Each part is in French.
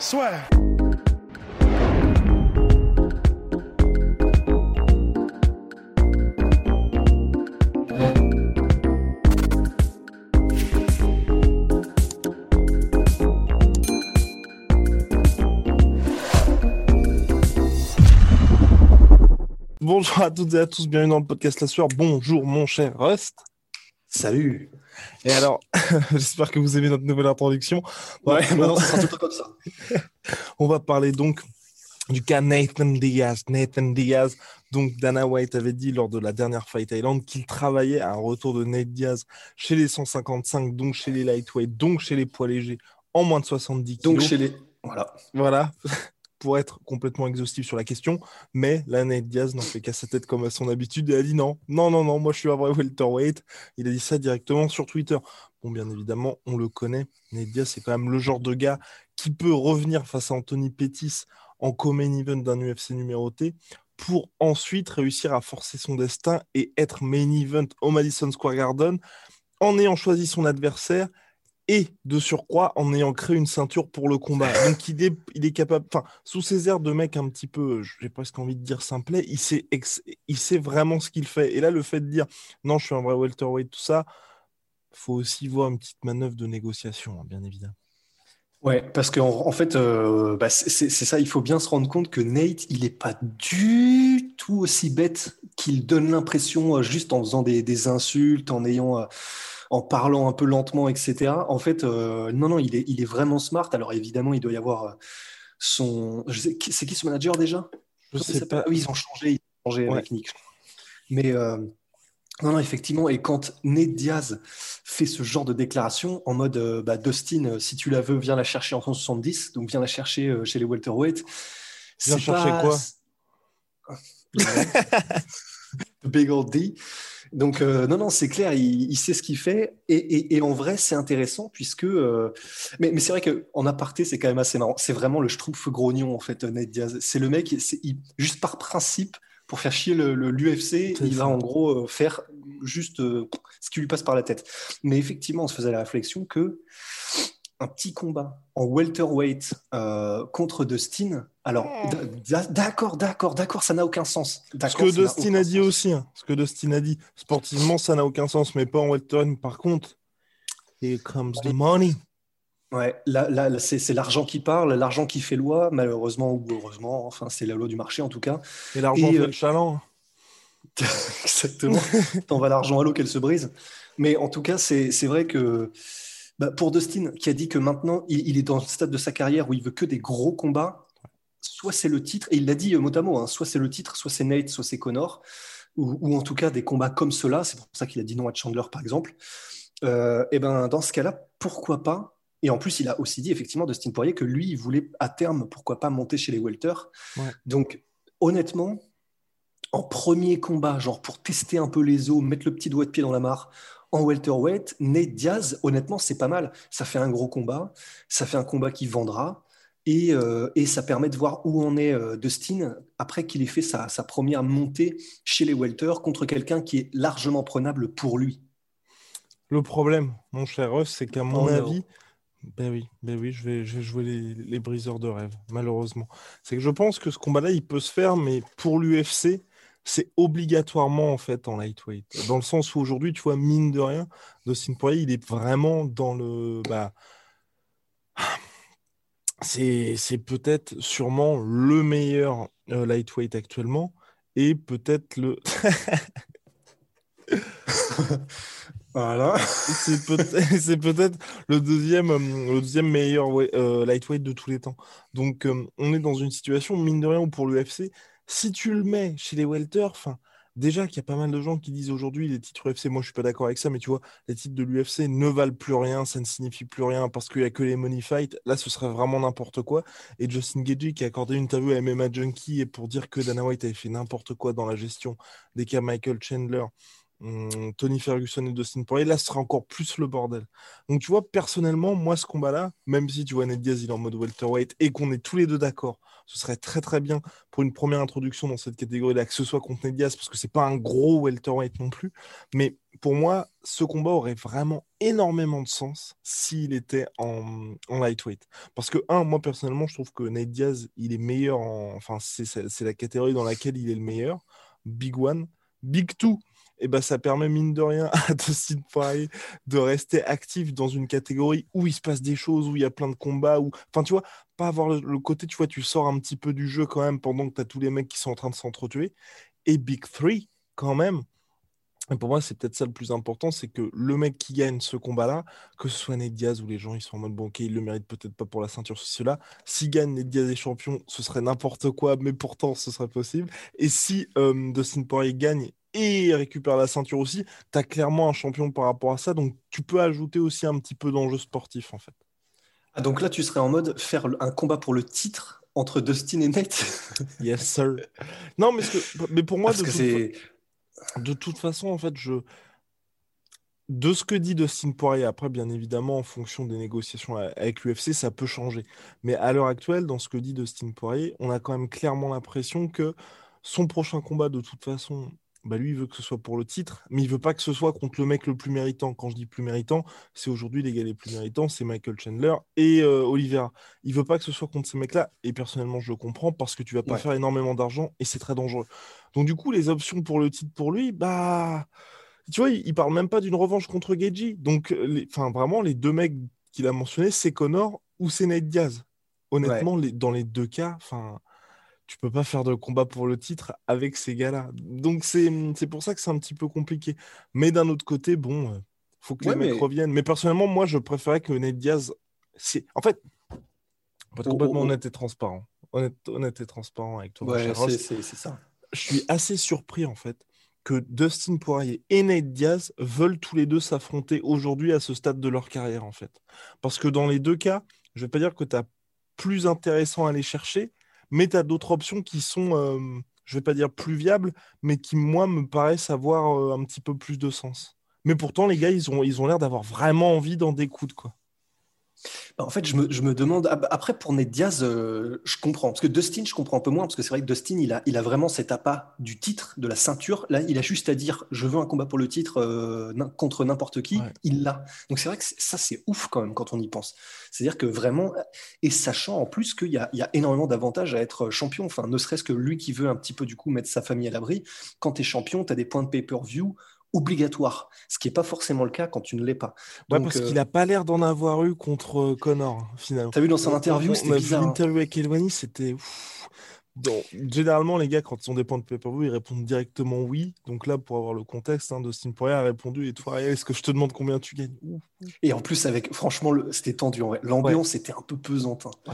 Soit. Bonjour à toutes et à tous, bienvenue dans le podcast La Sueur. Bonjour mon cher Rust. Salut. Et alors, j'espère que vous aimez notre nouvelle introduction. Ouais, on, maintenant, ça sera tout comme ça. on va parler donc du cas Nathan Diaz. Nathan Diaz, donc Dana White avait dit lors de la dernière Fight Island qu'il travaillait à un retour de Nate Diaz chez les 155, donc chez les lightweight, donc chez les poids légers, en moins de 70 kilos. Donc chez les. Voilà. Voilà, pour être complètement exhaustif sur la question. Mais là, Nate Diaz n'en fait qu'à sa tête comme à son habitude et a dit non, non, non, non, moi je suis un vrai welterweight. Il a dit ça directement sur Twitter. Bon, bien évidemment, on le connaît. Nate Diaz, c'est quand même le genre de gars qui peut revenir face à Anthony Pettis en co-main event d'un UFC numéroté pour ensuite réussir à forcer son destin et être main event au Madison Square Garden en ayant choisi son adversaire et de surcroît en ayant créé une ceinture pour le combat. Donc il est, il est capable, enfin, sous ses airs de mec un petit peu, j'ai presque envie de dire simplet, il sait, ex- il sait vraiment ce qu'il fait. Et là, le fait de dire non, je suis un vrai welterweight, tout ça, faut aussi voir une petite manœuvre de négociation, hein, bien évidemment. Ouais, parce qu'en en fait, euh, bah, c'est ça, il faut bien se rendre compte que Nate, il n'est pas du tout aussi bête qu'il donne l'impression euh, juste en faisant des, des insultes, en ayant, euh, en parlant un peu lentement, etc. En fait, euh, non, non, il est, il est vraiment smart. Alors évidemment, il doit y avoir euh, son. C'est qui ce manager déjà? Je il sais pas. Oui, ils ont changé, ils ont changé Ouais. avec Nick. Mais euh, non, non, effectivement, et quand Nate Diaz fait ce genre de déclaration en mode euh, bah, Dustin, si tu la veux, viens la chercher en 170, donc viens la chercher euh, chez les welterweight. Viens chercher pas- quoi? The Big Old D. Donc, euh, non, non, c'est clair, il, il sait ce qu'il fait. Et, et- et en vrai, c'est intéressant puisque. euh, mais mais c'est vrai qu'en aparté, c'est quand même assez marrant. C'est vraiment le schtroumpf grognon, en fait, Nate Diaz. C'est le mec, c'est- il- juste par principe, pour faire chier l'UFC, le, l'UFC, C'est il va en gros euh, faire juste euh, ce qui lui passe par la tête. Mais effectivement, on se faisait la réflexion que un petit combat en welterweight euh, contre Dustin. Alors, d'a- d'accord, d'accord, d'accord, ça n'a aucun sens. Ce D'accord, que Dustin a dit sens. aussi, hein. ce que Dustin a dit, sportivement, ça n'a aucun sens, mais pas en welterweight. Par contre, here comes the money. Ouais, là, là, là, c'est l'argent qui parle, l'argent qui fait loi, malheureusement ou heureusement, enfin, c'est la loi du marché en tout cas. Et l'argent fait euh, le chaland. hein. Exactement. T'en vas l'argent à l'eau qu'elle se brise. Mais en tout cas, c'est c'est vrai que bah, pour Dustin, qui a dit que maintenant, il, il est dans le stade de sa carrière où il veut que des gros combats, soit c'est le titre, et il l'a dit euh, mot à mot, hein, soit c'est le titre, soit c'est Nate, soit c'est Connor, ou, ou en tout cas des combats comme cela. C'est pour ça qu'il a dit non à Chandler, par exemple. Euh, et ben dans ce cas-là, pourquoi pas Et en plus, il a aussi dit effectivement Dustin Poirier que lui, il voulait à terme, pourquoi pas monter chez les welters. Ouais. Donc honnêtement, en premier combat, genre pour tester un peu les os, mettre le petit doigt de pied dans la mare, en welterweight, Nate Diaz, honnêtement, c'est pas mal. Ça fait un gros combat, ça fait un combat qui vendra, et, euh, et ça permet de voir où en est euh, Dustin après qu'il ait fait sa, sa première montée chez les welters contre quelqu'un qui est largement prenable pour lui. Le problème, mon cher Russ, c'est qu'à mon Oh avis, ben oui, ben oui, je vais, je vais jouer les, les briseurs de rêve, malheureusement. C'est que je pense que ce combat-là, il peut se faire, mais pour l'UFC, c'est obligatoirement en fait en lightweight. Dans le sens où aujourd'hui, tu vois, mine de rien, Dustin Poirier, il est vraiment dans le. Bah, c'est peut-être sûrement le meilleur euh, lightweight actuellement et peut-être le. Voilà. C'est peut- c'est peut-être le deuxième, euh, le deuxième meilleur euh, lightweight de tous les temps. Donc, euh, on est dans une situation, mine de rien, où pour l'UFC, si tu le mets chez les welter, déjà qu'il y a pas mal de gens qui disent aujourd'hui les titres UFC, moi je suis pas d'accord avec ça, mais tu vois, les titres de l'UFC ne valent plus rien, ça ne signifie plus rien parce qu'il y a que les money fights. Là, ce serait vraiment n'importe quoi. Et Justin Gagey qui a accordé une interview à MMA Junkie pour dire que Dana White avait fait n'importe quoi dans la gestion des cas Michael Chandler. Hum, Tony Ferguson et Dustin Poirier, là, ce sera encore plus le bordel. Donc, tu vois, personnellement, moi, ce combat-là, même si tu vois Ned Diaz, il est en mode welterweight et qu'on est tous les deux d'accord, ce serait très très bien pour une première introduction dans cette catégorie-là, que ce soit contre Ned Diaz, parce que c'est pas un gros welterweight non plus. Mais pour moi, ce combat aurait vraiment énormément de sens s'il était en, lightweight. Parce que, un, moi, personnellement, je trouve que Ned Diaz, il est meilleur en. Enfin, c'est la catégorie dans laquelle il est le meilleur. Big One. Big Two, et ben, ça permet mine de rien à Dustin Poirier de rester actif dans une catégorie où il se passe des choses, où il y a plein de combats, où, enfin, tu vois, pas avoir le, côté, tu vois, tu sors un petit peu du jeu quand même pendant que tu as tous les mecs qui sont en train de s'entretuer. Et Big Three, quand même, et pour moi, c'est peut-être ça le plus important, c'est que le mec qui gagne ce combat-là, que ce soit Ned Diaz ou les gens ils sont en mode bon, ok, il le mérite peut-être pas pour la ceinture, cela. S'il gagne Ned Diaz est champion, ce serait n'importe quoi, mais pourtant ce serait possible. Et si euh, Dustin Poirier gagne et récupère la ceinture aussi, tu as clairement un champion par rapport à ça. Donc tu peux ajouter aussi un petit peu d'enjeu sportif en fait. Ah, donc là, tu serais en mode faire un combat pour le titre entre Dustin et Nate Yes, sir. Non, mais, mais pour moi, de, toute... de toute façon, en fait, je de ce que dit Dustin Poirier, après, bien évidemment, en fonction des négociations avec l'UFC, ça peut changer. Mais à l'heure actuelle, dans ce que dit Dustin Poirier, on a quand même clairement l'impression que son prochain combat, de toute façon, bah lui, il veut que ce soit pour le titre, mais il veut pas que ce soit contre le mec le plus méritant. Quand je dis plus méritant, c'est aujourd'hui les gars les plus méritants, c'est Michael Chandler et euh, Oliveira. Il veut pas que ce soit contre ces mecs-là, et personnellement, je le comprends parce que tu vas pas faire énormément d'argent et c'est très dangereux. Donc du coup, les options pour le titre pour lui, bah, tu vois, il, ne parle même pas d'une revanche contre Geji. Donc, enfin, vraiment, les deux mecs qu'il a mentionnés, c'est Connor ou c'est Nate Diaz. Honnêtement, les, dans les deux cas, enfin tu peux pas faire de combat pour le titre avec ces gars-là. Donc c'est pour ça que c'est un petit peu compliqué. Mais d'un autre côté, bon, euh, faut que les mecs reviennent. Mais personnellement, moi, je préférais que Ned Diaz. En fait, pour être oh, complètement oh, oh. honnête et transparent, honnête, honnête et transparent avec toi, ouais, c'est ça. Je suis assez surpris en fait que Dustin Poirier et Ned Diaz veulent tous les deux s'affronter aujourd'hui à ce stade de leur carrière en fait. Parce que dans les deux cas, je vais pas dire que tu as plus intéressant à aller chercher, mais tu as d'autres options qui sont, euh, je vais pas dire plus viables, mais qui, moi, me paraissent avoir euh, un petit peu plus de sens. Mais pourtant, les gars, ils ont ils ont l'air d'avoir vraiment envie d'en découdre, quoi. Bah, en fait, je me, je me, demande. Après, pour Ned Diaz, euh, je comprends. Parce que Dustin, je comprends un peu moins. Parce que c'est vrai que Dustin, il a, il a vraiment cet appât du titre, de la ceinture. Là, il a juste à dire je veux un combat pour le titre euh, contre n'importe qui. Il l'a. Donc, c'est vrai que ça, c'est ouf quand même quand on y pense. C'est-à-dire que vraiment. Et sachant en plus qu'il y a, il y a énormément d'avantages à être champion. Enfin, ne serait-ce que lui qui veut un petit peu, du coup, mettre sa famille à l'abri. Quand tu es champion, tu as des points de pay-per-view obligatoire, ce qui n'est pas forcément le cas quand tu ne l'es pas. Ouais, parce qu'il n'a pas l'air d'en avoir eu contre euh, Connor, finalement. as vu dans son interview, c'était bizarre. L'interview avec Elwani, c'était... Donc, généralement, les gars, quand ils ont des points de pay-per-view, ils répondent directement oui. Donc là, pour avoir le contexte, hein, Dustin Poirier a répondu Et toi, est-ce que je te demande combien tu gagnes? Et en plus, avec franchement, c'était tendu. L'ambiance était un peu pesante. Hein.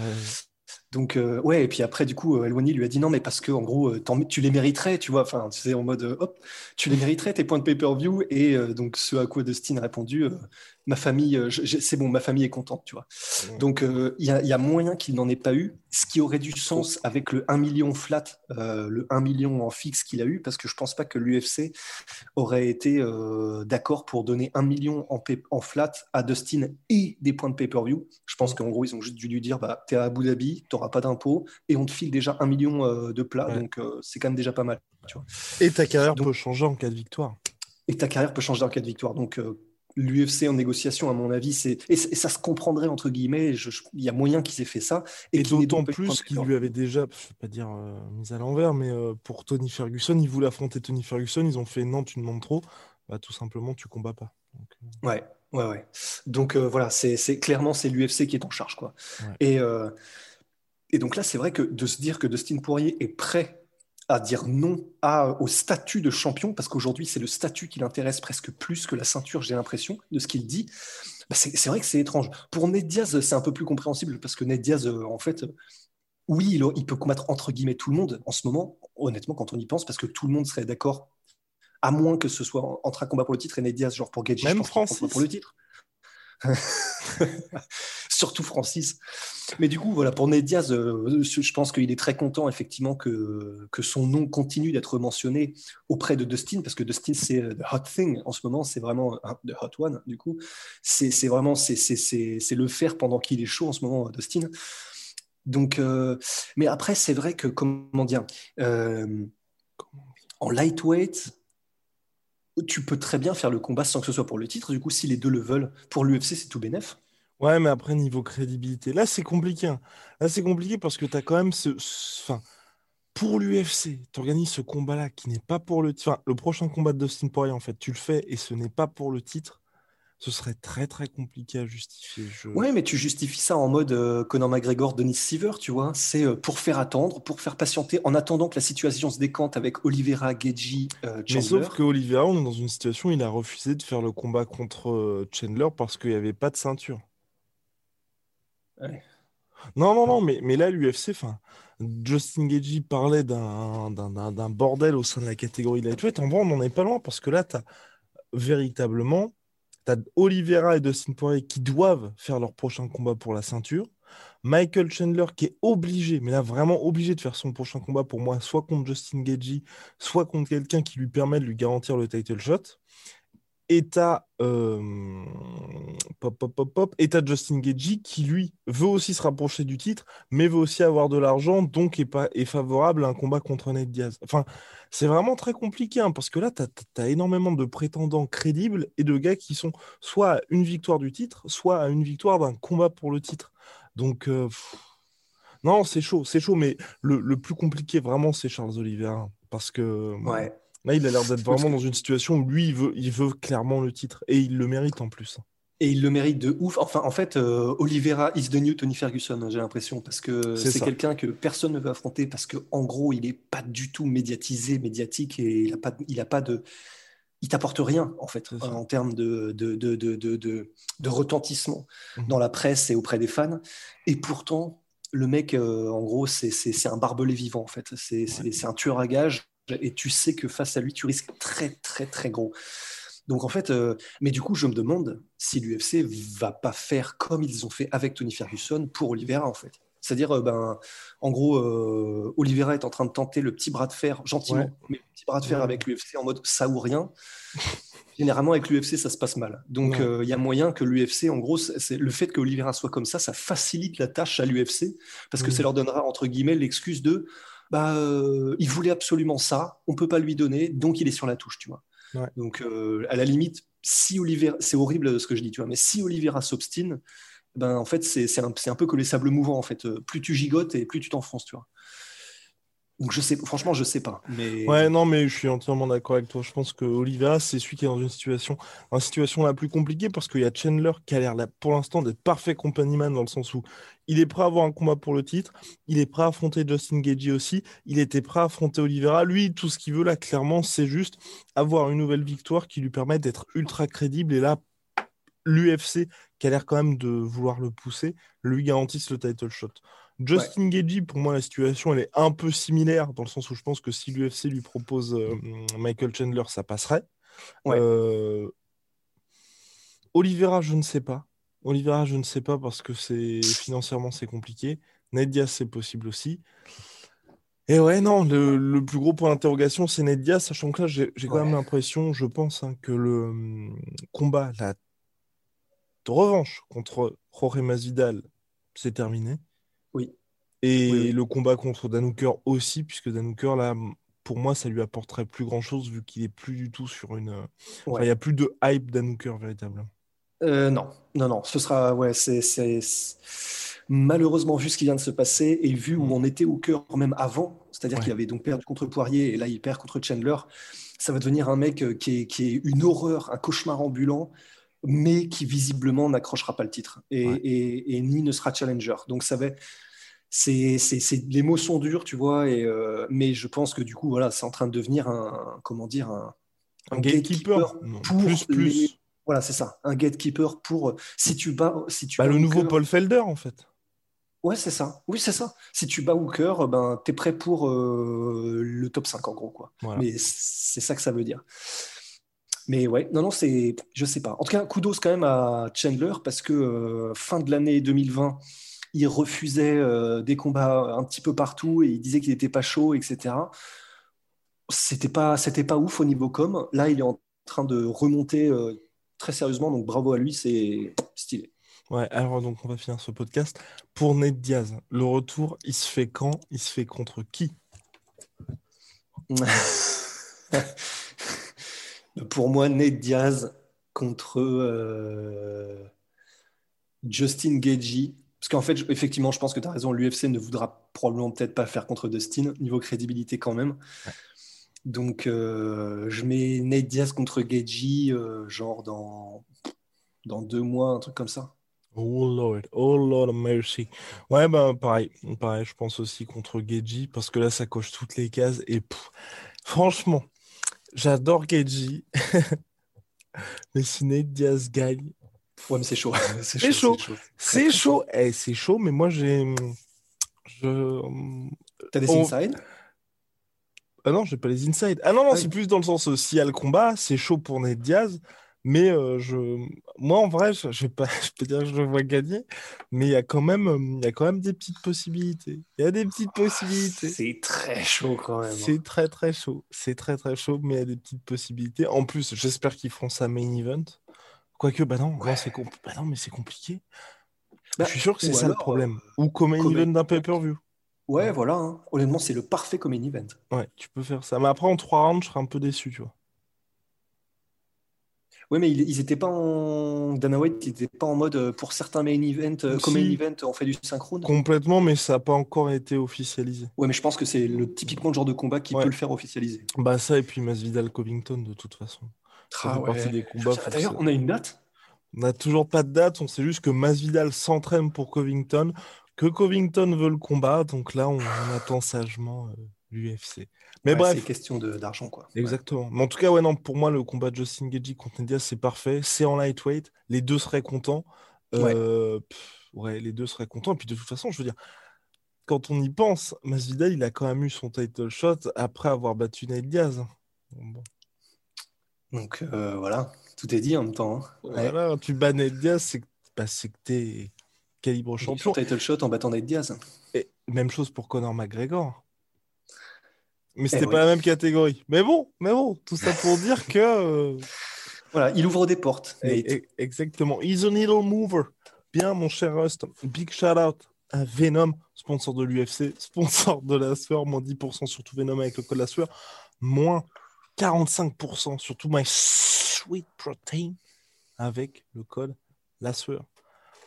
Donc, euh, ouais, et puis après, du coup, euh, Elwani lui a dit non, mais parce que, en gros, euh, tu les mériterais, tu vois. Enfin, tu sais, en mode, hop, tu les mériterais, tes points de pay-per-view. Et donc, ce à quoi Dustin a répondu, ma famille, euh, c'est bon, ma famille est contente, tu vois. Donc, euh, il y, a moyen qu'il n'en ait pas eu, ce qui aurait du sens avec le 1 million flat, euh, le 1 million en fixe qu'il a eu, parce que je pense pas que l'UFC aurait été d'accord pour donner 1 million en, en, flat à Dustin et des points de pay-per-view. Je pense qu'en gros, ils ont juste dû lui dire, bah, es à Abu Dhabi, t'auras pas d'impôts, et on te file déjà 1 million de plats, donc c'est quand même déjà pas mal, tu vois. Et ta carrière peut changer en cas de victoire. Et ta carrière peut changer en cas de victoire. Donc, l'UFC en négociation, à mon avis, c'est et, ça se comprendrait entre guillemets. Il y a moyen qu'ils aient fait ça. Et, d'autant plus qu'il lui avait déjà, je ne vais pas dire euh, mise à l'envers, mais euh, pour Tony Ferguson, il voulait affronter Tony Ferguson. Ils ont fait non, tu demandes trop. Bah, tout simplement, tu combats pas. Euh. Ouais, ouais, ouais. Donc voilà, c'est clairement c'est l'UFC qui est en charge, quoi. Et et donc là, c'est vrai que de se dire que Dustin Poirier est prêt à dire non à, au statut de champion, parce qu'aujourd'hui, c'est le statut qui l'intéresse presque plus que la ceinture, j'ai l'impression, de ce qu'il dit. Bah, c'est vrai que c'est étrange. Pour Ned Diaz, c'est un peu plus compréhensible, parce que Ned Diaz, euh, en fait, oui, il, il, peut combattre entre guillemets tout le monde en ce moment, honnêtement, quand on y pense, parce que tout le monde serait d'accord À moins que ce soit entre un combat pour le titre et Ned Diaz, genre pour Gaethje, Même je pense Francis. pour le titre. Surtout Francis. Mais du coup, voilà, pour Ned Diaz, euh, je pense qu'il est très content, effectivement, que, que son nom continue d'être mentionné auprès de Dustin, parce que Dustin, c'est euh, The Hot Thing en ce moment, c'est vraiment The Hot One, du coup. C'est vraiment, c'est- le faire pendant qu'il est chaud en ce moment, Dustin. Donc, euh, mais après, c'est vrai que, comment dire, euh, en lightweight, tu peux très bien faire le combat sans que ce soit pour le titre. Du coup, si les deux le veulent, pour l'UFC, c'est tout bénef. Ouais, mais après, niveau crédibilité, là, c'est compliqué. hein. Là, c'est compliqué parce que tu as quand même ce. ce- Enfin, pour l'UFC, tu organises ce combat-là qui n'est pas pour le titre. Enfin, le prochain combat de Dustin Poirier, en fait, tu le fais et ce n'est pas pour le titre. Ce serait très, très compliqué à justifier. Je... Ouais, mais tu justifies ça en mode euh, Conor McGregor, Denis Seaver, tu vois. C'est euh, pour faire attendre, pour faire patienter, en attendant que la situation se décante avec Oliveira, Geji, euh, Mais Chandler. sauf que Oliveira, on est dans une situation où il a refusé de faire le combat contre euh, Chandler parce qu'il n'y avait pas de ceinture. Non, non, non, mais, là, l'UFC, Justin Gaethje parlait d'un bordel au sein de la catégorie lightweight. En vrai, on n'en est pas loin parce que là, tu as véritablement, Oliveira et Dustin Poirier qui doivent faire leur prochain combat pour la ceinture. Michael Chandler qui est obligé, mais là vraiment obligé de faire son prochain combat pour moi, soit contre Justin Gaethje, soit contre quelqu'un qui lui permet de lui garantir le title shot. Et euh, pop, pop, pop, pop, Justin Gaethje qui lui veut aussi se rapprocher du titre, mais veut aussi avoir de l'argent, donc est pas est favorable à un combat contre Ned Diaz. Enfin, c'est vraiment très compliqué hein, parce que là, t'as as énormément de prétendants crédibles et de gars qui sont soit à une victoire du titre, soit à une victoire d'un combat pour le titre. Donc, euh, non, c'est chaud, c'est chaud, mais le, le plus compliqué vraiment, c'est Charles Oliveira parce que Ouais. Là, il a l'air d'être vraiment dans une situation où lui, il veut, il veut clairement le titre. Et il le mérite en plus. Et il le mérite de ouf. Enfin, en fait, euh, Oliveira is the new Tony Ferguson, j'ai l'impression, parce que C'est quelqu'un que personne ne veut affronter, parce que en gros, il est pas du tout médiatisé, médiatique, et il a pas, il a pas de, il t'apporte rien en fait en termes de de, de, de, de, retentissement Mhm. dans la presse et auprès des fans. Et pourtant, le mec, euh, en gros, c'est un barbelé vivant en fait. C'est c'est un tueur à gages, et tu sais que face à lui, tu risques très très très gros. Donc en fait, euh, mais du coup, je me demande si l'UFC va pas faire comme ils ont fait avec Tony Ferguson pour Oliveira en fait. C'est-à-dire, euh, ben, en gros, euh, Oliveira est en train de tenter le petit bras de fer gentiment, Ouais. mais le petit bras de fer Ouais. avec l'UFC en mode ça ou rien. Généralement, avec l'UFC, ça se passe mal. Donc, Ouais. euh, il y a moyen que l'UFC, en gros, c'est le fait que Oliveira soit comme ça, ça facilite la tâche à l'UFC parce que Mhm. ça leur donnera entre guillemets l'excuse de, bah, euh, il voulait absolument ça, on peut pas lui donner, donc il est sur la touche, tu vois. Ouais. Donc, euh, à la limite, si Oliveira, c'est horrible ce que je dis, tu vois, mais si Oliveira s'obstine, ben en fait, c'est un, c'est un peu que les sables mouvants, en fait. Euh, Plus tu gigotes et plus tu t'enfonces, tu vois. Donc, je sais, franchement, je sais pas. Mais Ouais, non, mais je suis entièrement d'accord avec toi. Je pense que c'est celui qui est dans une situation, la situation la plus compliquée parce qu'il y a Chandler qui a l'air pour l'instant d'être parfait compagnie man dans le sens où il est prêt à avoir un combat pour le titre, il est prêt à affronter Justin Gaethje aussi, il était prêt à affronter Oliveira. Lui, tout ce qu'il veut là, clairement, c'est juste avoir une nouvelle victoire qui lui permette d'être ultra crédible. Et là, l'UFC, qui a l'air quand même de vouloir le pousser, lui garantisse le title shot. Justin Gaethje, pour moi, la situation, elle est un peu similaire, dans le sens où je pense que si l'UFC lui propose euh, Michael Chandler, ça passerait. Ouais. Euh, Oliveira, je ne sais pas. Oliveira, je ne sais pas parce que c'est financièrement, c'est compliqué. Ned c'est possible aussi. Et ouais, non, le, le plus gros point d'interrogation, c'est Ned Diaz, sachant que là, j'ai quand Ouais. même l'impression, je pense, hein, que le hum, combat, la revanche contre Jorge Masvidal, c'est terminé. Oui. Et Oui, oui. le combat contre Dan Hooker aussi, puisque Dan Hooker, là, pour moi, ça lui apporterait plus grand-chose vu qu'il est plus du tout sur une. enfin, il Ouais. n'y a plus de hype Dan Hooker véritablement. Euh, non, non, non, ce sera, ouais, c'est, malheureusement vu ce qui vient de se passer et vu où on était au cœur même avant, c'est-à-dire Ouais. qu'il avait donc perdu contre Poirier et là il perd contre Chandler, ça va devenir un mec euh, qui est, qui est une horreur, un cauchemar ambulant, mais qui visiblement n'accrochera pas le titre et, Ouais. et- et ni ne sera challenger. Donc ça va, c'est, les mots sont durs, tu vois, et, euh, mais je pense que du coup voilà, c'est en train de devenir un, comment dire, un, Un gatekeeper, pour plus, plus. les- voilà, c'est ça, un gatekeeper pour si tu bats, si tu Bah, bats le nouveau Hooker- Paul Felder, en fait. Ouais, c'est ça. Oui, c'est ça. Si tu bats Hooker, ben, tu es prêt pour euh, le top 5 en gros. Quoi. Mais c'est ça que ça veut dire. Mais ouais, non, non, c'est. Je sais pas. En tout cas, kudos quand même à Chandler parce que euh, fin de l'année 2020, il refusait euh, des combats un petit peu partout et il disait qu'il n'était pas chaud, etc. C'était pas, c'était pas ouf au niveau com. Là, il est en train de remonter très sérieusement, donc bravo à lui, c'est stylé. Ouais, alors donc on va finir ce podcast. Pour Ned Diaz, le retour, il se fait quand? Il se fait contre qui? Pour moi, Ned Diaz contre euh, Justin Gagey. Parce qu'en fait, effectivement, je pense que tu as raison, l'UFC ne voudra probablement peut-être pas faire contre Dustin, niveau crédibilité quand même. Donc, euh, je mets Ned Diaz contre Gagey, euh, genre dans, dans deux mois, un truc comme ça. Oh Lord, oh Lord of mercy. Ouais, bah pareil, pareil, je pense aussi contre Geji parce que là, ça coche toutes les cases et franchement, j'adore Geji, mais si Nate Diaz gagne, ouais, mais c'est chaud, c'est chaud, c'est chaud, eh, c'est chaud, mais moi j'ai, je, t'as des inside Ah non, j'ai pas les inside. Ah non non, ah c'est plus dans le sens euh, s'il y a le combat, c'est chaud pour Nate Diaz. Mais euh, je, moi, en vrai, je, je, pas, je peux dire que je le vois gagner, mais il y a quand même, il y a quand même des petites possibilités. Il y a des petites possibilités. C'est très chaud quand même. Hein. C'est très très chaud. C'est très très chaud, mais il y a des petites possibilités. En plus, j'espère qu'ils feront ça main event. Quoique, bah non, c'est bah non, mais c'est compliqué. Bah, je suis sûr que c'est ça le problème. Euh, Ou comme main event d'un pay-per-view. Ouais, voilà. Hein. Honnêtement, c'est le parfait comme event. Ouais, tu peux faire ça. Mais après, en trois rounds, je serais un peu déçu, tu vois. Oui, mais ils n'étaient pas en. Dana White, ils n'étaient pas en mode euh, pour certains main events, euh, comme main event, on fait du synchrone. Complètement, mais ça n'a pas encore été officialisé. Oui, mais je pense que c'est le typiquement le genre de combat qui peut le faire officialiser. Bah, ça, et puis Masvidal Covington, de toute façon. Ah, ouais. des combats. D'ailleurs, on a une date? On n'a toujours pas de date, on sait juste que Masvidal s'entraîne pour Covington, que Covington veut le combat, donc là, on, attend sagement euh, l'UFC. Mais bref. C'est question d'argent, quoi. Exactement. Mais en tout cas, ouais, non, pour moi, le combat de Justin Gagey contre Diaz, c'est parfait. C'est en lightweight. Les deux seraient contents. Euh, ouais. les deux seraient contents. Et puis, de toute façon, je veux dire, quand on y pense, Masvidal, il a quand même eu son title shot après avoir battu Nate Diaz. Donc, euh, voilà, tout est dit en même temps. Hein. Voilà, tu bats Nate Diaz, c'est que, bah, que t'es calibre champion. Title shot en battant Nate Diaz. Et même chose pour Conor McGregor. Mais eh c'était pas la même catégorie. Mais bon, mais bon, tout ça pour dire que. Euh, voilà, il ouvre des portes. exactement. He's a needle mover. Bien, mon cher Rust. Big shout out à Venom, sponsor de l'UFC, sponsor de la sueur, moins 10% sur tout Venom avec le code la sueur, moins 45% sur tout My Sweet Protein avec le code la sueur.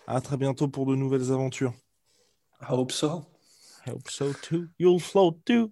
À très bientôt pour de nouvelles aventures. I hope so. I hope so too. You'll float too.